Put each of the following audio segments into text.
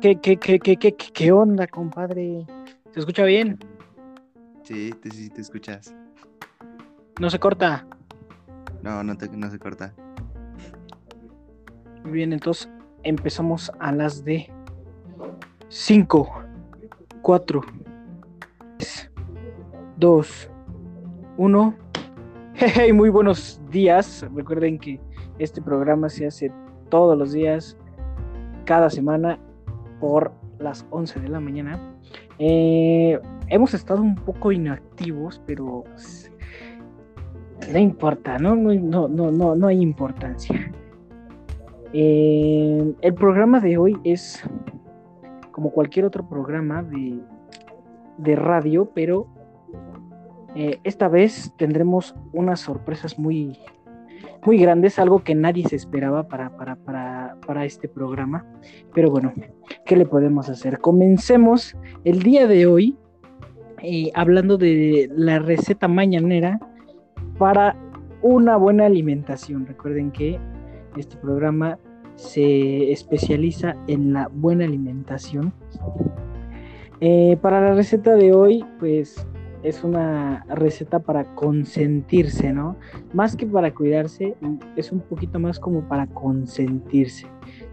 ¿Qué, qué, qué, qué, qué, qué onda, compadre? ¿Se escucha bien? Sí, te, sí, te escuchas. ¿No se corta? No, no, te, no se corta. Muy bien, entonces empezamos a las de 5, 4, 3, 2, 1. Hey, muy buenos días. Recuerden que este programa se hace todos los días, cada semana, por las 11 de la mañana. Eh, hemos estado un poco inactivos, pero no importa. No, no, no, no, no hay importancia. Eh, el programa de hoy es como cualquier otro programa de, de radio, pero eh, esta vez tendremos unas sorpresas muy, muy grandes, algo que nadie se esperaba para, para, para, para, este programa. Pero bueno, ¿qué le podemos hacer? Comencemos el día de hoy eh, hablando de la receta mañanera para una buena alimentación. Recuerden que este programa se especializa en la buena alimentación. Eh, para la receta de hoy, pues es una receta para consentirse, ¿no? Más que para cuidarse, es un poquito más como para consentirse.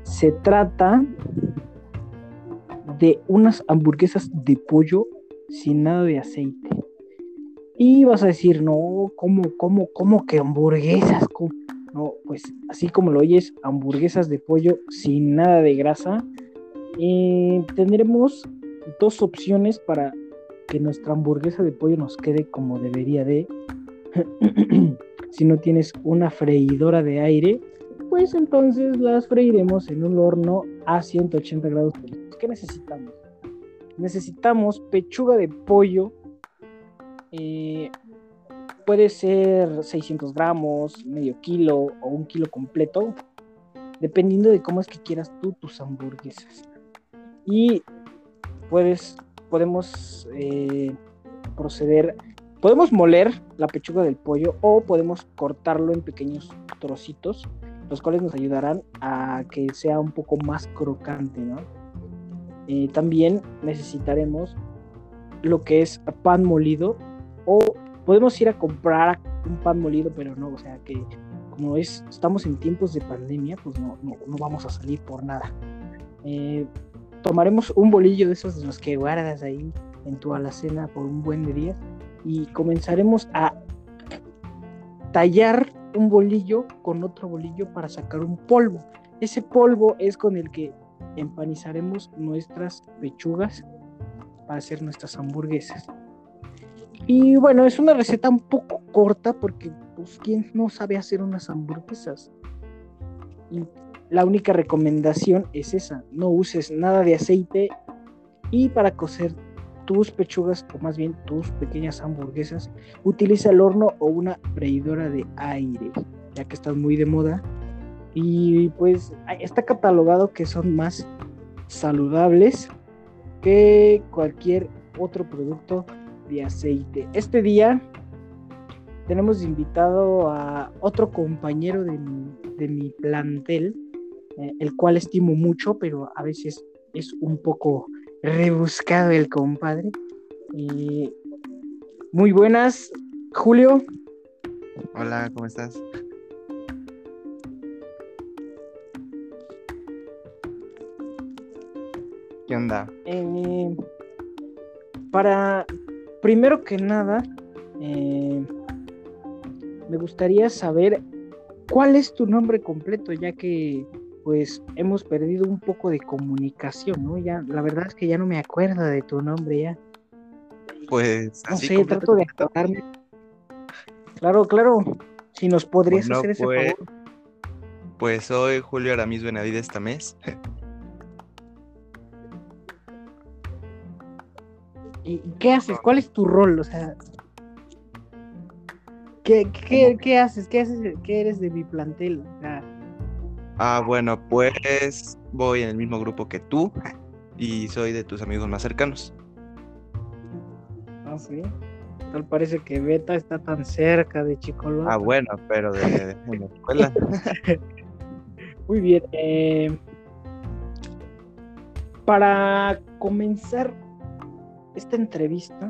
Se trata de unas hamburguesas de pollo sin nada de aceite. Y vas a decir, no, ¿cómo, cómo, cómo que hamburguesas? No, pues así como lo oyes, hamburguesas de pollo sin nada de grasa. Tendremos dos opciones para que nuestra hamburguesa de pollo nos quede como debería de. si no tienes una freidora de aire, pues entonces las freiremos en un horno a 180 grados ¿Qué necesitamos? Necesitamos pechuga de pollo eh, puede ser 600 gramos, medio kilo o un kilo completo, dependiendo de cómo es que quieras tú tus hamburguesas. Y puedes, podemos eh, proceder, podemos moler la pechuga del pollo o podemos cortarlo en pequeños trocitos, los cuales nos ayudarán a que sea un poco más crocante, ¿no? Eh, también necesitaremos lo que es pan molido o podemos ir a comprar un pan molido, pero no, o sea que como es, estamos en tiempos de pandemia, pues no, no, vamos a salir por nada. Eh, tomaremos un bolillo de esos de los que guardas ahí en tu alacena por un buen día y comenzaremos a tallar un bolillo con otro bolillo para sacar un polvo. Ese polvo es con el que empanizaremos nuestras pechugas para hacer nuestras hamburguesas. Y bueno, es una receta un poco corta porque, pues, ¿quién no sabe hacer unas hamburguesas? Y la única recomendación es esa, no uses nada de aceite y para cocer tus pechugas, o más bien tus pequeñas hamburguesas, utiliza el horno o una freidora de aire, ya que están muy de moda. Y pues está catalogado que son más saludables que cualquier otro producto de aceite. Este día tenemos invitado a otro compañero de mi, plantel, eh, el cual estimo mucho, pero a veces es un poco rebuscado el compadre. muy buenas, Julio. Hola, ¿cómo estás? ¿Qué onda? Eh, para primero que nada, eh, me gustaría saber cuál es tu nombre completo, ya que pues hemos perdido un poco de comunicación, ¿no? Ya, la verdad es que ya no me acuerdo de tu nombre ya. Pues no sé, trato de acordarme. Claro, claro. Si nos podrías hacer ese pues, favor. Pues soy Julio Aramis Benavides Tamés. ¿Y qué haces? ¿Cuál es tu rol? O sea, ¿qué, qué, haces? ¿Qué haces? ¿Qué eres de mi plantel? Ah, bueno, pues voy en el mismo grupo que tú y soy de tus amigos más cercanos. Ah, sí. Tal parece que Beta está tan cerca de Chicolón. Ah, bueno, pero de, la escuela. Muy bien. Eh, Para comenzar esta entrevista,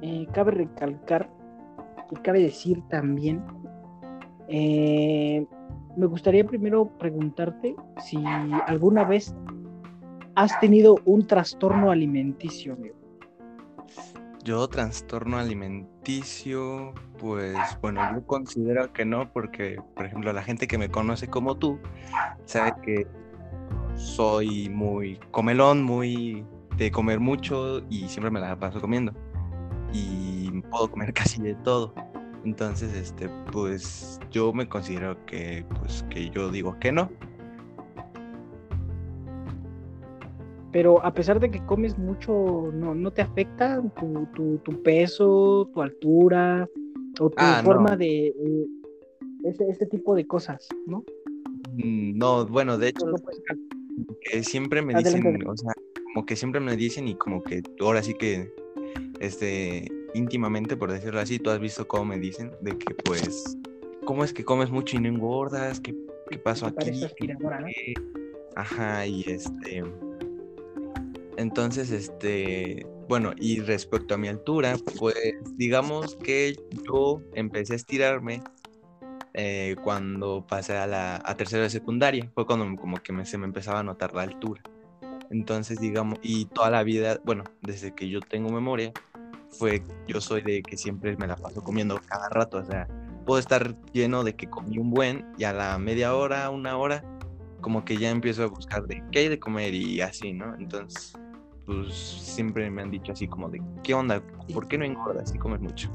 eh, cabe recalcar y cabe decir también, eh, me gustaría primero preguntarte si alguna vez has tenido un trastorno alimenticio, amigo. Yo trastorno alimenticio, pues bueno, yo considero que no, porque por ejemplo la gente que me conoce como tú sabe que soy muy comelón, muy de comer mucho y siempre me la paso comiendo. Y puedo comer casi de todo. Entonces, este, pues yo me considero que, pues, que yo digo que no. Pero a pesar de que comes mucho, ¿no, no te afecta tu, tu, peso, tu altura o tu ah, forma de... Eh, ese, tipo de cosas, ¿no? Mm, no, bueno, de hecho, siempre me dicen, o sea, como que siempre me dicen y como que ahora sí que, este, íntimamente, por decirlo así, tú has visto cómo me dicen de que pues, ¿cómo es que comes mucho y no engordas? ¿Qué, qué pasó aquí? Ajá, y este... Entonces, este, bueno, y respecto a mi altura, pues digamos que yo empecé a estirarme eh, cuando pasé a la a tercera de secundaria. Fue cuando como que se me empezaba a notar la altura. Entonces, digamos, y toda la vida, bueno, desde que yo tengo memoria, fue, yo soy de que siempre me la paso comiendo cada rato, o sea, puedo estar lleno de que comí un buen y a la media hora, una hora, como que ya empiezo a buscar de qué hay de comer y así, ¿no? Entonces, pues siempre me han dicho así como de, ¿qué onda? ¿Por qué no engordas y comes mucho?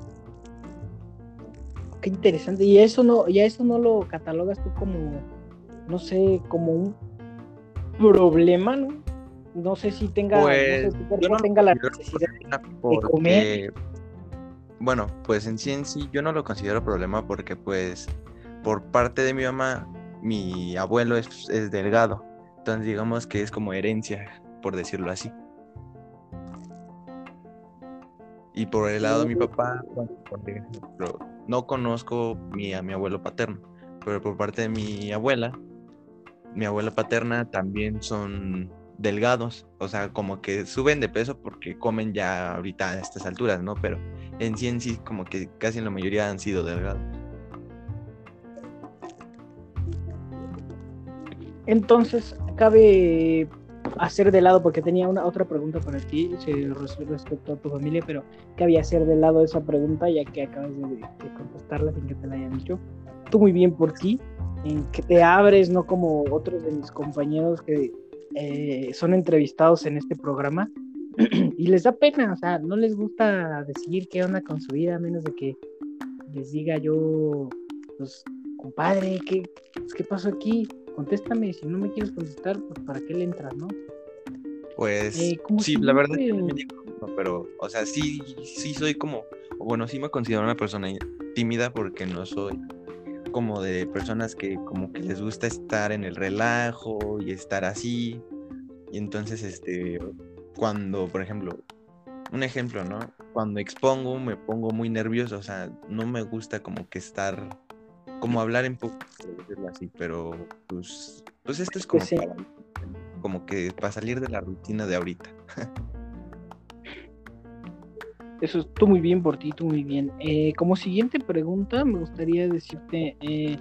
Qué interesante. Y eso no, ya eso no lo catalogas tú como, no sé, como un problema, ¿no? No sé si tenga, pues, tenga la necesidad de comer. Bueno, pues en sí en sí yo no lo considero problema porque pues por parte de mi mamá mi abuelo es, delgado. Entonces digamos que es como herencia, por decirlo así. Y por el lado de mi papá, no conozco mi, a mi abuelo paterno, pero por parte de mi abuela, mi abuela paterna también son delgados, o sea, como que suben de peso porque comen ya ahorita a estas alturas, ¿no? Pero en sí en sí como que casi en la mayoría han sido delgados. Entonces, cabe hacer de lado, porque tenía una otra pregunta para ti respecto a tu familia, pero cabe hacer de lado esa pregunta ya que acabas de, de contestarla sin que te la hayan dicho. Tú muy bien por ti, en que te abres, no como otros de mis compañeros que eh, son entrevistados en este programa y les da pena, o sea, no les gusta decir qué onda con su vida, a menos de que les diga yo, pues, compadre, ¿qué, pues, ¿qué pasó aquí? Contéstame, si no me quieres contestar, pues, ¿para qué le entras, no? Pues, eh, sí, la verdad, pero, o sea, sí, sí soy como, bueno, sí me considero una persona tímida porque no soy como de personas que como que les gusta estar en el relajo y estar así. Y entonces, este, cuando, por ejemplo, un ejemplo, ¿no? Cuando expongo me pongo muy nervioso, o sea, no me gusta como que estar, como hablar en poco, así, pero pues, pues esto es como, pues como que para salir de la rutina de ahorita. Eso estuvo muy bien por ti, tú muy bien. Eh, como siguiente pregunta, me gustaría decirte, eh,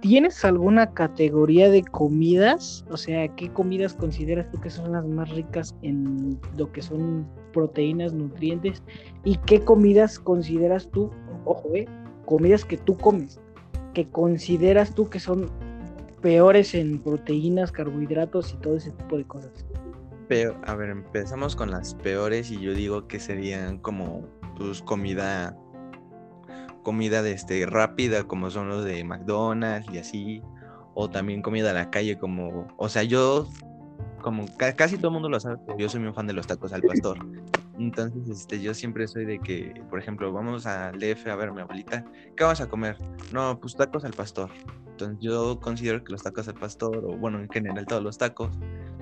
¿tienes alguna categoría de comidas? O sea, ¿qué comidas consideras tú que son las más ricas en lo que son proteínas, nutrientes? ¿Y qué comidas consideras tú, ojo, eh, comidas que tú comes, que consideras tú que son peores en proteínas, carbohidratos y todo ese tipo de cosas? A ver, empezamos con las peores y yo digo que serían como pues comida comida de este rápida como son los de McDonald's y así o también comida a la calle como, o sea, yo como casi todo el mundo lo sabe, yo soy muy fan de los tacos al pastor. Entonces, este, yo siempre soy de que, por ejemplo, vamos al DF a ver mi abuelita, ¿qué vamos a comer? No, pues tacos al pastor. Entonces, yo considero que los tacos al pastor, o bueno, en general todos los tacos,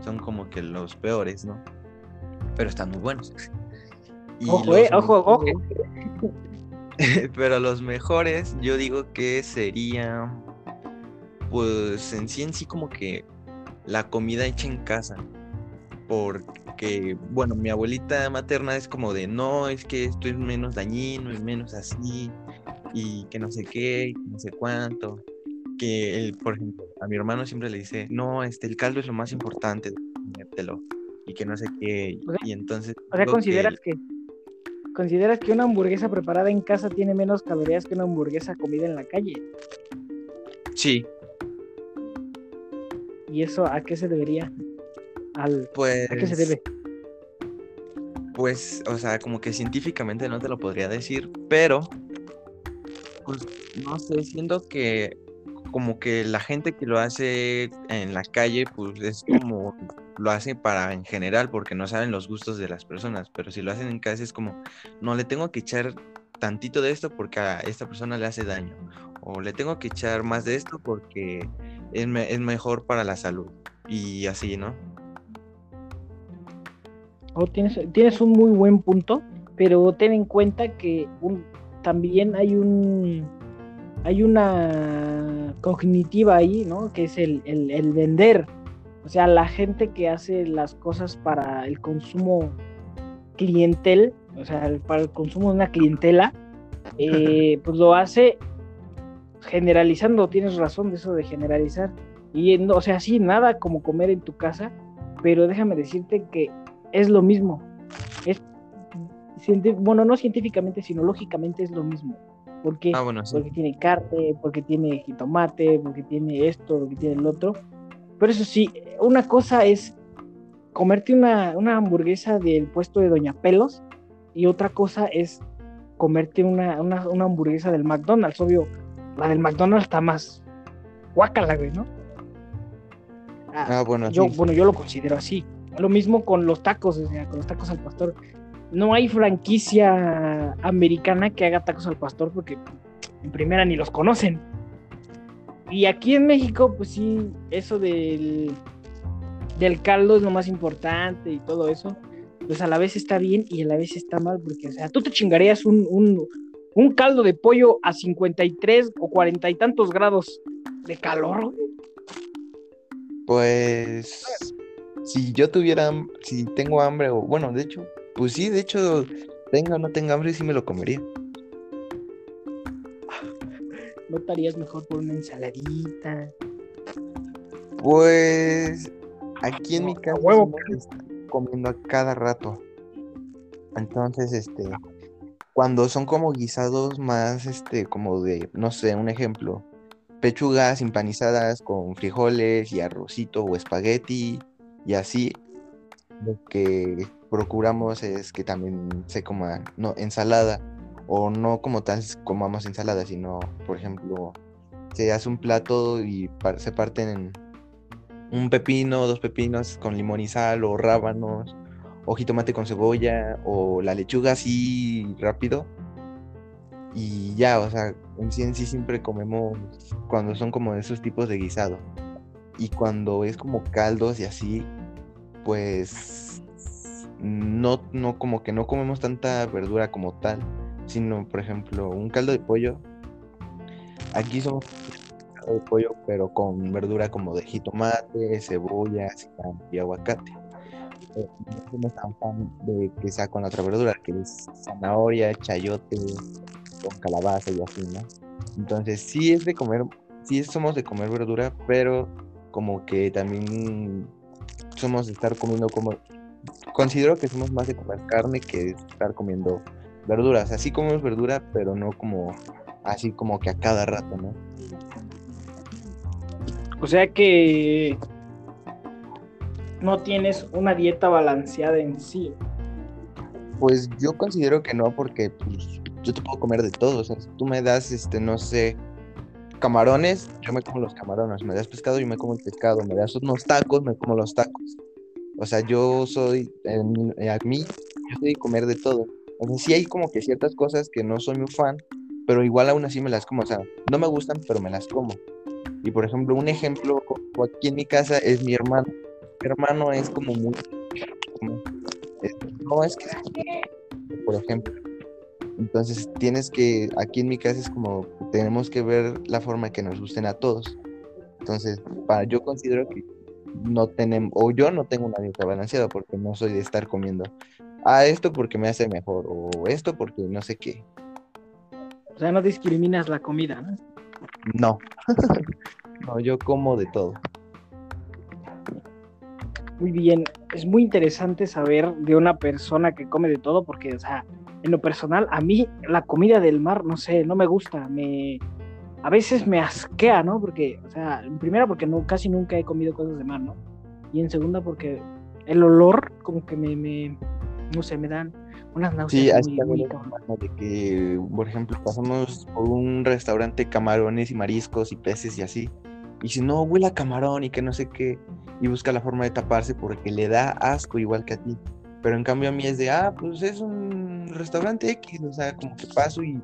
son como que los peores, ¿no? Pero están muy buenos. ojo, eh, ojo, ojo. Pero los mejores, yo digo que sería, pues en sí en sí como que la comida hecha en casa. porque, bueno, mi abuelita materna es como de, no, es que esto es menos dañino y menos así, y que no sé qué, no sé cuánto. Que, el, por ejemplo, a mi hermano siempre le dice, no, este, el caldo es lo más importante, y que no sé qué, y entonces... O sea, consideras que, ¿Consideras que una hamburguesa preparada en casa tiene menos calorías que una hamburguesa comida en la calle? Sí. ¿Y eso a qué se debería? Al, pues, ¿A qué se debe? Pues, o sea, como que científicamente no te lo podría decir, pero, pues, no sé, siento que como que la gente que lo hace en la calle, pues es como lo hace para en general porque no saben los gustos de las personas, pero si lo hacen en casa es como, no le tengo que echar tantito de esto porque a esta persona le hace daño, o le tengo que echar más de esto porque es, es mejor para la salud, y así, ¿no? Oh, tienes, tienes un muy buen punto, pero ten en cuenta que también hay un hay una cognitiva ahí, ¿no? Que es el, el vender o sea, la gente que hace las cosas para el consumo clientel, o sea, para el consumo de una clientela, eh, pues lo hace generalizando, tienes razón de eso de generalizar. Y, o sea, sí, nada como comer en tu casa, pero déjame decirte que es lo mismo. Es, bueno, no científicamente, sino lógicamente es lo mismo. Porque, ah, porque tiene carne, porque tiene jitomate, porque tiene esto, porque tiene el otro. Pero eso sí, una cosa es comerte una, hamburguesa del puesto de Doña Pelos y otra cosa es comerte una, hamburguesa del McDonald's. Obvio, la del McDonald's está más guacala, güey, ¿no? Ah, ah, bueno, yo, bueno, yo lo considero así. Lo mismo con los tacos, o sea, con los tacos al pastor. No hay franquicia americana que haga tacos al pastor porque en primera ni los conocen. Y aquí en México, pues sí, eso del, del caldo es lo más importante y todo eso, pues a la vez está bien y a la vez está mal, porque, o sea, tú te chingarías un, un, caldo de pollo a 53 o 40 y tantos grados de calor. Pues, si yo tuviera, si tengo hambre, o bueno, de hecho, pues sí, de hecho, tenga o no tenga hambre, sí me lo comería. ¿No estarías mejor por una ensaladita? Pues aquí en mi casa huevo. comiendo a cada rato. Entonces, este, cuando son como guisados más, este, como de, no sé, un ejemplo, pechugas empanizadas con frijoles y arrocito o espagueti y así, lo que procuramos es que también se coma, no, ensalada o no como tal comamos ensalada, sino, por ejemplo, se hace un plato y se parten en un pepino, dos pepinos con limón y sal, o rábanos, o jitomate con cebolla, o la lechuga así rápido. Y ya, o sea, en sí en sí siempre comemos cuando son como esos tipos de guisado. Y cuando es como caldos y así, pues no, no, como que no comemos tanta verdura como tal sino por ejemplo un caldo de pollo. Aquí somos de pollo, pero con verdura como de jitomate, cebolla, y aguacate. Eh, no somos tan fan de que sea con otra verdura, que es zanahoria, chayote, con calabaza y así, ¿no? Entonces sí es de comer, sí somos de comer verdura, pero como que también somos de estar comiendo como considero que somos más de comer carne que estar comiendo verduras. Así comemos verdura, pero no como así como que a cada rato, ¿no? O sea que no tienes una dieta balanceada en sí. Pues yo considero que no, porque pues, yo te puedo comer de todo. O sea, si tú me das, este, no sé, camarones, yo me como los camarones. Me das pescado, yo me como el pescado. Me das unos tacos, me como los tacos. O sea, yo soy, a mí, yo soy de comer de todo. O sea, sí hay como que ciertas cosas que no soy muy fan, pero igual aún así me las como. O sea, no me gustan, pero me las como. Y por ejemplo, un ejemplo aquí en mi casa es mi hermano. Mi hermano es como muy. no es que. Por ejemplo. Entonces tienes que. Aquí en mi casa es como. Tenemos que ver la forma que nos gusten a todos. Entonces, para, yo considero que no tenemos, o yo no tengo una dieta balanceada porque no soy de estar comiendo, ah, esto porque me hace mejor, o esto porque no sé qué. O sea, no discriminas la comida, ¿no? No. no, yo como de todo. Muy bien, es muy interesante saber de una persona que come de todo porque, o sea, en lo personal, a mí la comida del mar, no sé, no me gusta, me... A veces me asquea, ¿no? Porque, o sea, en primera porque no, casi nunca he comido cosas de mar, ¿no? Y en segunda porque el olor como que me, me no sé, me dan unas náuseas sí, muy, muy de que, por ejemplo, pasamos por un restaurante camarones y mariscos y peces y así. Y si no, huele a camarón y que no sé qué. Y busca la forma de taparse porque le da asco igual que a ti. Pero en cambio a mí es de, ah, pues es un restaurante X. O sea, como que paso y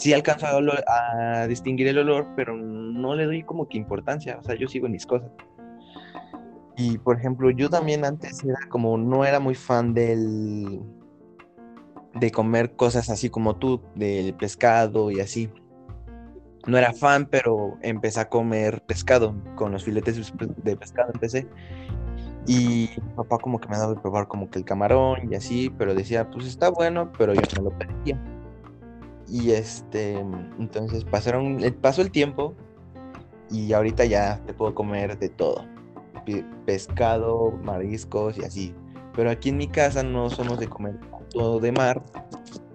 sí alcanzo a, a distinguir el olor, pero no le doy como que importancia. O sea, yo sigo en mis cosas. Y por ejemplo, yo también antes era como, no era muy fan del, de comer cosas así como tú, del pescado y así. No era fan, pero empecé a comer pescado, con los filetes de pescado empecé. Y mi papá como que me dado de probar como que el camarón y así, pero decía, pues está bueno, pero yo no lo pedía. Y este, entonces pasaron, eh, pasó el tiempo y ahorita ya te puedo comer de todo. Pescado, mariscos y así. Pero aquí en mi casa no somos de comer todo de mar,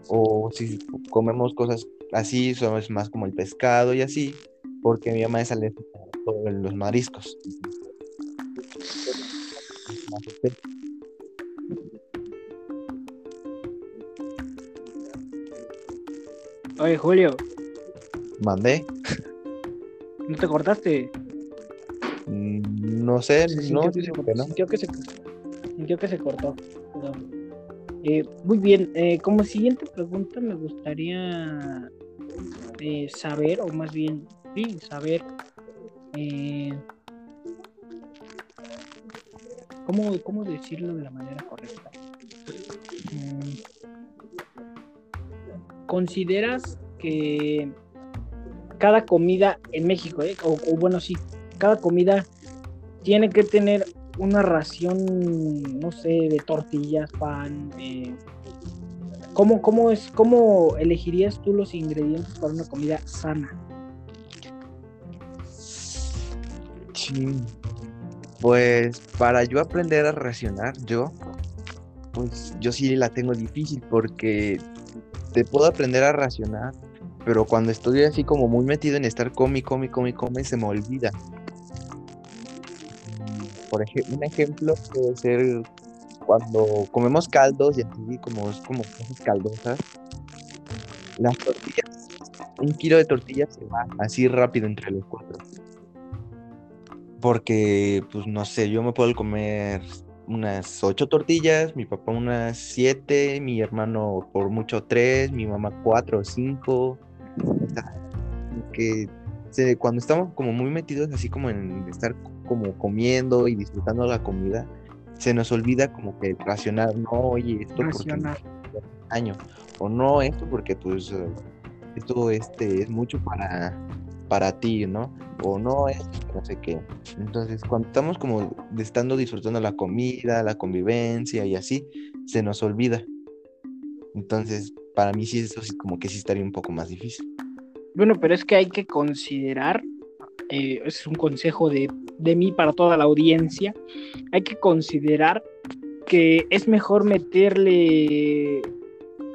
o si comemos cosas así, somos más como el pescado y así, porque mi mamá es alérgica a los mariscos. Oye, Julio. Mandé. ¿No te cortaste? Mm, no sé, no, sintió que se, que se cortó. Eh, muy bien, eh, como siguiente pregunta me gustaría eh, saber, o más bien, sí, saber ¿cómo, ¿cómo, decirlo de la manera correcta. ¿Consideras que cada comida en México, o, o bueno, sí, cada comida tiene que tener una ración, no sé, de tortillas, pan. Eh, ¿cómo, cómo, es, ¿Cómo elegirías tú los ingredientes para una comida sana? Sí. Pues para yo aprender a racionar, yo, pues yo sí la tengo difícil porque te puedo aprender a racionar, pero cuando estoy así como muy metido en estar come, come, come, come, se me olvida por ejemplo, un ejemplo puede ser cuando comemos caldos y así como es como cosas caldosas, las tortillas, un kilo de tortillas se va así rápido entre los cuatro. Porque, pues no sé, yo me puedo comer unas ocho tortillas, mi papá unas siete, mi hermano por mucho tres, mi mamá cuatro o cinco. que cuando estamos como muy metidos así como en estar como comiendo y disfrutando la comida, se nos olvida como que racionar, no, oye, esto racionar. porque año, o no, esto porque pues esto este es mucho para para ti, ¿no? O no es no sé qué. Entonces, cuando estamos como estando disfrutando la comida, la convivencia y así, se nos olvida. Entonces, para mí sí eso sí como que sí estaría un poco más difícil. Bueno, pero es que hay que considerar, eh, es un consejo de, de mí para toda la audiencia, hay que considerar que es mejor meterle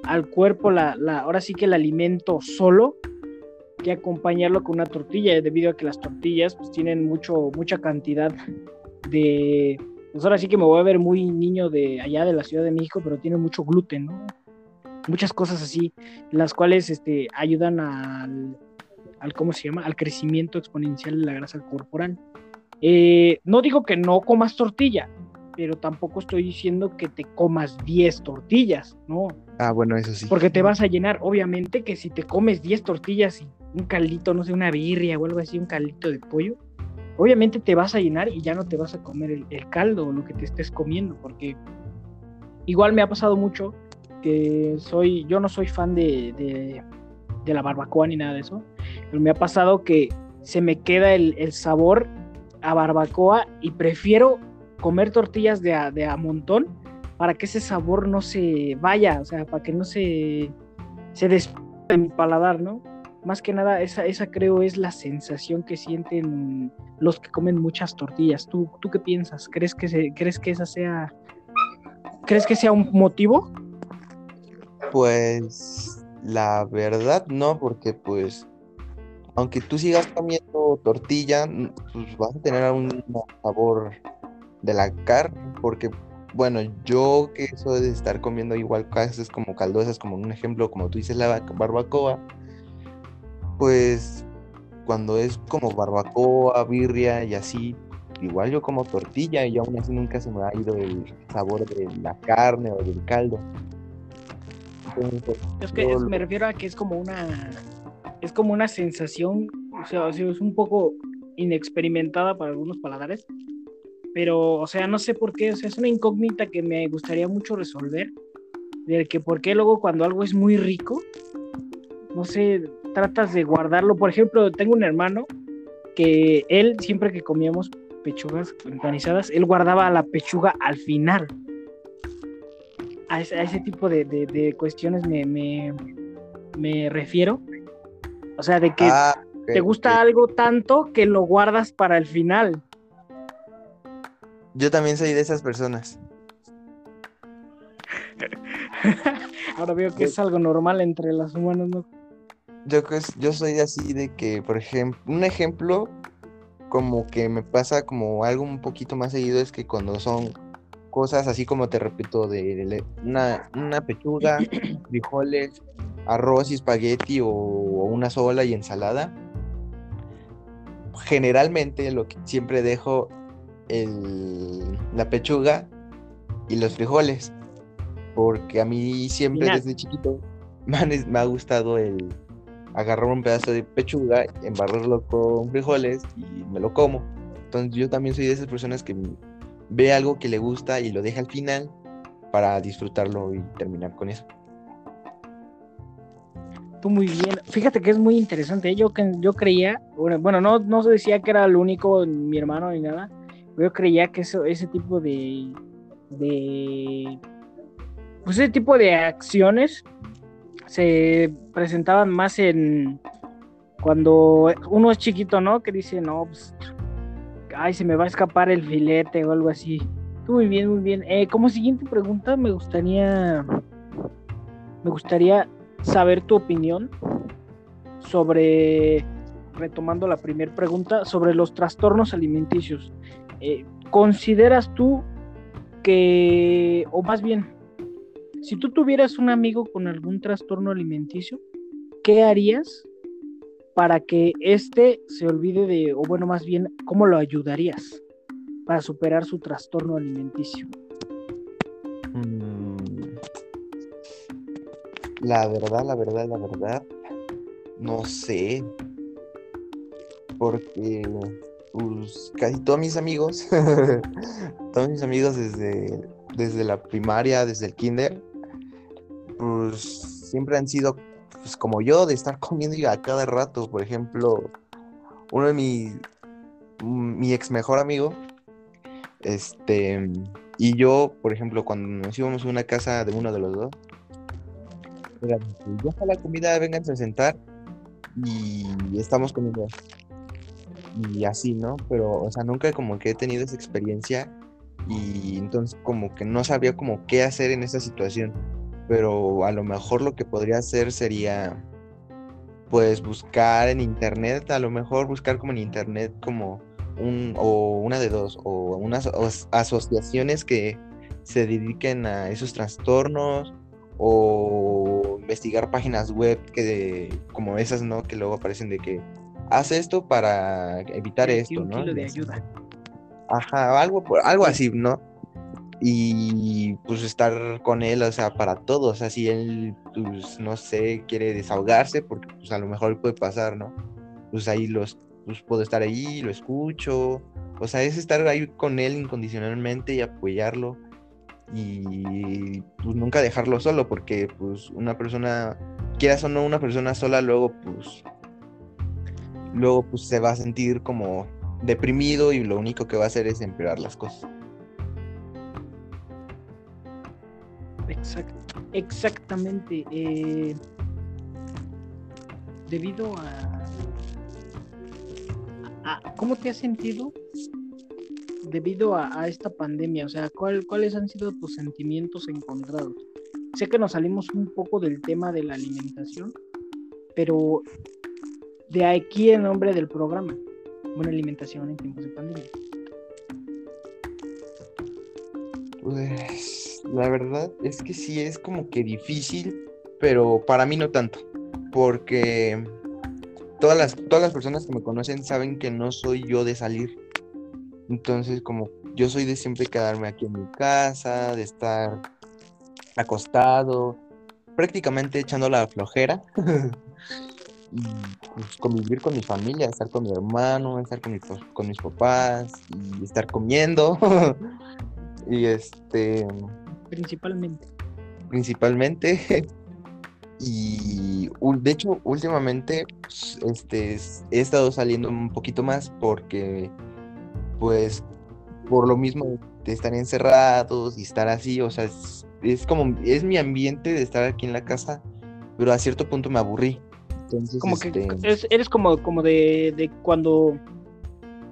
al cuerpo la, la, ahora sí que el alimento solo que acompañarlo con una tortilla, debido a que las tortillas pues tienen mucho, mucha cantidad de, pues ahora sí que me voy a ver muy niño de allá de la Ciudad de México, pero tiene mucho gluten, ¿no? muchas cosas así, las cuales este, ayudan al, al, ¿cómo se llama? Al crecimiento exponencial de la grasa corporal. Eh, no digo que no comas tortilla, pero tampoco estoy diciendo que te comas 10 tortillas, ¿no? Ah, bueno, eso sí. Porque te vas a llenar, obviamente que si te comes 10 tortillas y un caldito, no sé, una birria o algo así, un caldito de pollo, obviamente te vas a llenar y ya no te vas a comer el, el caldo o lo que te estés comiendo, porque igual me ha pasado mucho que soy, yo no soy fan de, de, la barbacoa ni nada de eso, pero me ha pasado que se me queda el, sabor a barbacoa y prefiero comer tortillas de a, de a montón para que ese sabor no se vaya, o sea, para que no se, se mi paladar, ¿no? Más que nada, esa, esa creo es la sensación que sienten los que comen muchas tortillas. ¿Tú, tú qué piensas? ¿Crees que, se, ¿Crees que esa sea... ¿Crees que sea un motivo? Pues la verdad no, porque pues aunque tú sigas comiendo tortilla, pues vas a tener un sabor de la carne, porque bueno, yo que eso de estar comiendo igual cosas como caldosas, como un ejemplo, como tú dices, la barbacoa, pues cuando es como barbacoa, birria y así, igual yo como tortilla y aún así nunca se me ha ido el sabor de la carne o del caldo. es que me refiero a que es como una es como una sensación, o sea, es un poco inexperimentada para algunos paladares, pero, o sea, no sé por qué, o sea, es una incógnita que me gustaría mucho resolver, de que por qué luego cuando algo es muy rico, no sé, tratas de guardarlo. Por ejemplo, tengo un hermano que él, siempre que comíamos pechugas empanizadas, él guardaba la pechuga al final. A ese, tipo de, cuestiones me, me, refiero. O sea, de que ah, te gusta algo tanto que lo guardas para el final. Yo también soy de esas personas. Ahora veo que es algo normal entre las humanas, ¿no? Yo, yo soy así de que, por ejemplo, un ejemplo como que me pasa como algo un poquito más seguido es que cuando son cosas así como te repito, de, una, una, pechuga, frijoles, arroz y espagueti o, o, una sola y ensalada, generalmente lo que siempre dejo el, la pechuga y los frijoles. Porque a mí siempre desde chiquito me, ha gustado el agarrar un pedazo de pechuga, embarrarlo con frijoles y me lo como. Entonces yo también soy de esas personas que ve algo que le gusta y lo deja al final para disfrutarlo y terminar con eso. Tú muy bien. Fíjate que es muy interesante. ¿eh? Yo, yo creía, bueno, no, no se decía que era el único, mi hermano ni nada, yo creía que eso, ese tipo de, de pues ese tipo de acciones se presentaban más en cuando uno es chiquito, ¿no? Que dice, no, pues, ay, se me va a escapar el filete o algo así. Muy bien, muy bien. Eh, como siguiente pregunta, me gustaría, me gustaría saber tu opinión sobre, retomando la primera pregunta, sobre los trastornos alimenticios. Eh, ¿consideras tú que, o más bien, si tú tuvieras un amigo con algún trastorno alimenticio, ¿qué harías para que éste se olvide de, o bueno, más bien, ¿cómo lo ayudarías para superar su trastorno alimenticio? Mm. La verdad, la verdad, la verdad, no sé. Porque pues casi todos mis amigos, todos mis amigos desde, desde la primaria, desde el kinder, pues siempre han sido pues, como yo, de estar comiendo a cada rato. Por ejemplo, uno de mis, mi ex mejor amigo, este, y yo, por ejemplo, cuando nos íbamos a una casa de uno de los dos, ya está la comida, vengan a sentar y estamos comiendo y así, ¿no? Pero, o sea, nunca como que he tenido esa experiencia y entonces como que no sabía como qué hacer en esa situación. Pero a lo mejor lo que podría hacer sería pues buscar en internet, a lo mejor buscar como en internet como un o una de dos o unas asociaciones que se dediquen a esos trastornos o investigar páginas web que como esas, ¿no? Que luego aparecen de que haz esto para evitar esto, ¿no? de ayuda. Ajá, algo, algo así, ¿no? Y pues estar con él, o sea, para todos, o sea, si él, pues, no sé, quiere desahogarse, porque pues a lo mejor puede pasar, ¿no? Pues ahí los, pues puedo estar ahí, lo escucho, o sea, es estar ahí con él incondicionalmente y apoyarlo y pues nunca dejarlo solo, porque pues una persona, quieras o no, una persona sola luego pues luego pues se va a sentir como deprimido y lo único que va a hacer es empeorar las cosas. exactamente. Eh, debido a, a, ¿Cómo te has sentido debido a, esta pandemia? O sea, ¿cuáles han sido tus sentimientos encontrados? Sé que nos salimos un poco del tema de la alimentación, pero de aquí el nombre del programa, buena alimentación en tiempos de pandemia. Pues la verdad es que sí es como que difícil, pero para mí no tanto, porque todas las, todas las personas que me conocen saben que no soy yo de salir. Entonces, como yo soy de siempre quedarme aquí en mi casa, de estar acostado, prácticamente echando la flojera. y pues, convivir con mi familia, estar con mi hermano, estar con, con mis papás y estar comiendo. y este. Principalmente. Principalmente. y de hecho, últimamente pues, este, he estado saliendo un poquito más porque, pues, por lo mismo de estar encerrados y estar así, o sea, es, es como, es mi ambiente de estar aquí en la casa, pero a cierto punto me aburrí como que este, eres como, como de, de, cuando,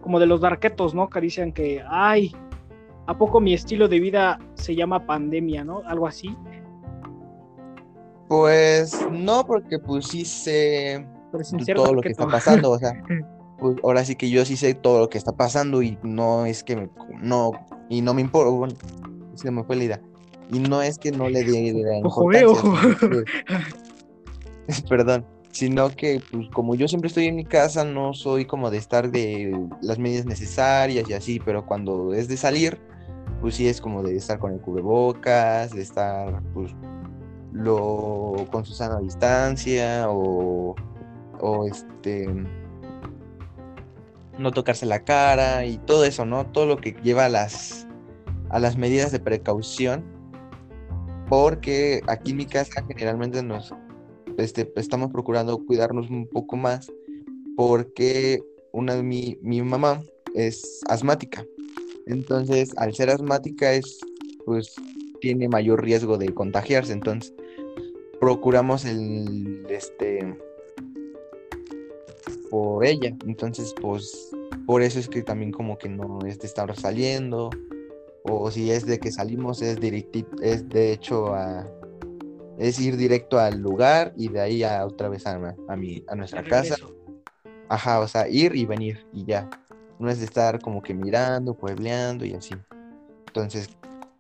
como de los darquetos, ¿no? Que dicen que, ay, ¿a poco mi estilo de vida se llama pandemia, ¿no? Algo así. Pues no, porque pues sí sé todo lo que está pasando, o sea, pues ahora sí que yo sí sé todo lo que está pasando y no es que me, no, y no me importa, bueno, se me fue la idea. Y no es que no le dé la importancia. Ojo, Perdón sino que pues como yo siempre estoy en mi casa, no soy como de estar de las medidas necesarias y así, pero cuando es de salir, pues sí es como de estar con el cubrebocas, de estar pues lo con su sana distancia o, o este no tocarse la cara y todo eso, ¿no? Todo lo que lleva a las a las medidas de precaución porque aquí en mi casa generalmente nos este, estamos procurando cuidarnos un poco más porque una mi, mi mamá es asmática. Entonces, al ser asmática es, pues, tiene mayor riesgo de contagiarse. Entonces, procuramos el, este, por ella. Entonces, pues, por eso es que también como que no es de estar saliendo. O si es de que salimos, es, es de hecho a, es ir directo al lugar y de ahí a otra vez a, a, mi, a nuestra casa. Ajá, o sea, ir y venir y ya. No es de estar como que mirando, puebleando y así. Entonces,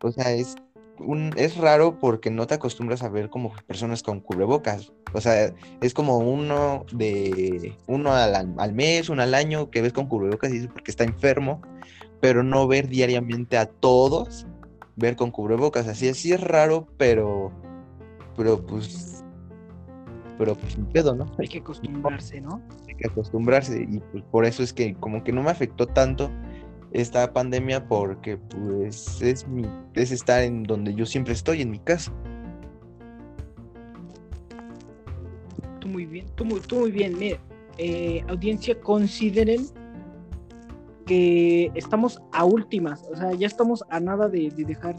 o sea, es, un, es raro porque no te acostumbras a ver como personas con cubrebocas. O sea, es como uno de uno al, al mes, uno al año que ves con cubrebocas y es porque está enfermo, pero no ver diariamente a todos ver con cubrebocas. Así, así es raro, pero pero pues, pero pues un pedo, ¿no? Hay que acostumbrarse, ¿no? Hay que acostumbrarse y pues por eso es que como que no me afectó tanto esta pandemia porque pues es mi es estar en donde yo siempre estoy en mi casa. Tú muy bien, tú muy, tú muy bien. Mira, eh, audiencia, consideren que estamos a últimas, o sea, ya estamos a nada de dejar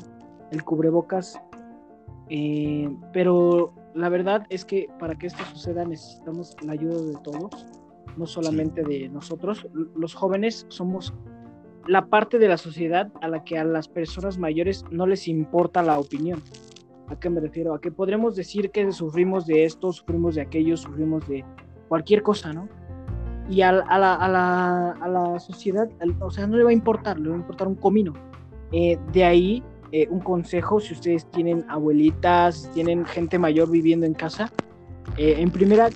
el cubrebocas eh, pero la verdad es que para que esto suceda necesitamos la ayuda de todos, no solamente de nosotros. Los jóvenes somos la parte de la sociedad a la que a las personas mayores no les importa la opinión. ¿A qué me refiero? A que podremos decir que sufrimos de esto, sufrimos de aquello, sufrimos de cualquier cosa, ¿no? Y a, a, la, a, la, a la, sociedad, o sea, no le va a importar, le va a importar un comino. Eh, de ahí eh, un consejo si ustedes tienen abuelitas, tienen gente mayor viviendo en casa. Eh, en primera,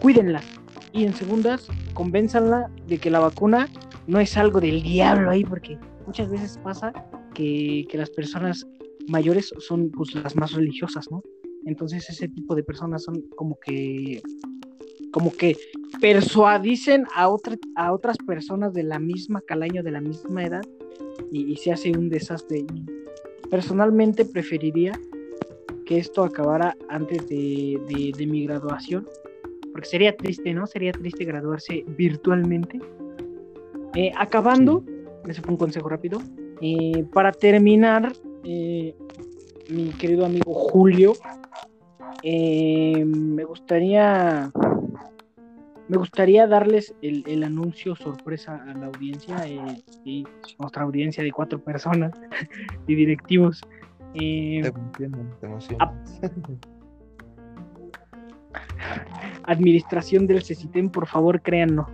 cuídenla. Y en segundas, convénzanla de que la vacuna no es algo del diablo ahí, porque muchas veces pasa que, que las personas mayores son pues, las más religiosas, ¿no? Entonces ese tipo de personas son como que como que persuadicen a, otra, a otras personas de la misma calaño, de la misma edad, y, y se hace un desastre. Personalmente preferiría que esto acabara antes de, mi graduación, porque sería triste, ¿no? Sería triste graduarse virtualmente. Eh, acabando, ese fue un consejo rápido. Eh, para terminar, eh, mi querido amigo Julio, me gustaría me gustaría darles el, anuncio sorpresa a la audiencia, y nuestra audiencia de cuatro personas y directivos. te te Administración del CECITEM, por favor, créanlo.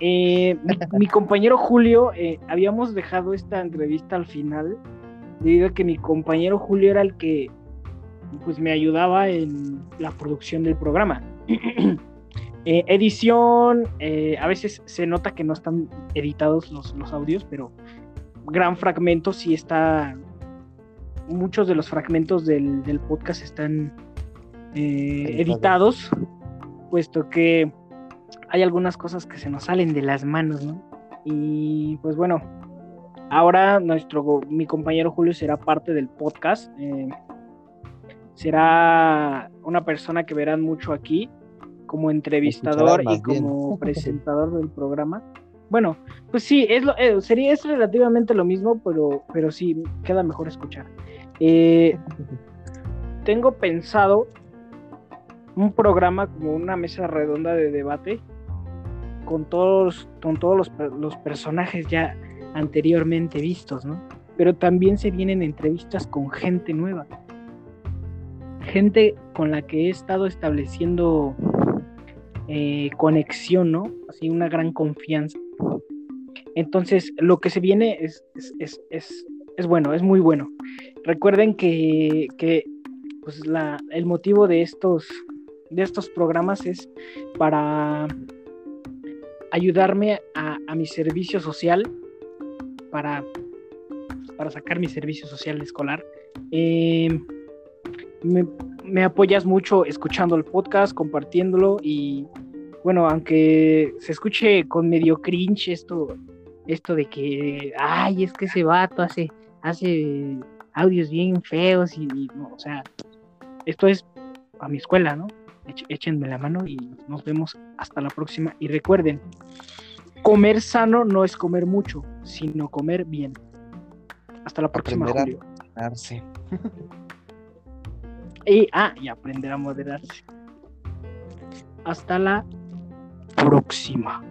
Eh, mi, compañero Julio, eh, habíamos dejado esta entrevista al final, debido a que mi compañero Julio era el que pues me ayudaba en la producción del programa. Eh, edición, a veces se nota que no están editados los, los audios, pero gran fragmento sí está. Muchos de los fragmentos del, del podcast están editados, puesto que hay algunas cosas que se nos salen de las manos, ¿no? Y pues bueno, ahora nuestro, mi compañero Julio será parte del podcast. Eh, será una persona que verán mucho aquí como entrevistador y como presentador del programa. Bueno, pues sí, es lo, eh, sería es relativamente lo mismo, pero, pero sí, queda mejor escuchar. Eh, tengo pensado un programa como una mesa redonda de debate con todos, con todos los, los personajes ya anteriormente vistos, ¿no? Pero también se vienen entrevistas con gente nueva, gente con la que he estado estableciendo eh, conexión, ¿no? Así una gran confianza. Entonces, lo que se viene es, es, es, es bueno, es muy bueno. Recuerden que, que pues la, el motivo de estos, de estos programas es para ayudarme a, mi servicio social para, para sacar mi servicio social escolar. Eh, me, apoyas mucho escuchando el podcast, compartiéndolo y bueno, aunque se escuche con medio cringe esto, esto de que, ay, es que ese vato hace, hace audios bien feos y, o sea, esto es a mi escuela, ¿no? échenme la mano y nos vemos hasta la próxima. Y recuerden, comer sano no es comer mucho, sino comer bien. Hasta la próxima, Julio. y, ah, y aprender a moderarse. Hasta la próxima.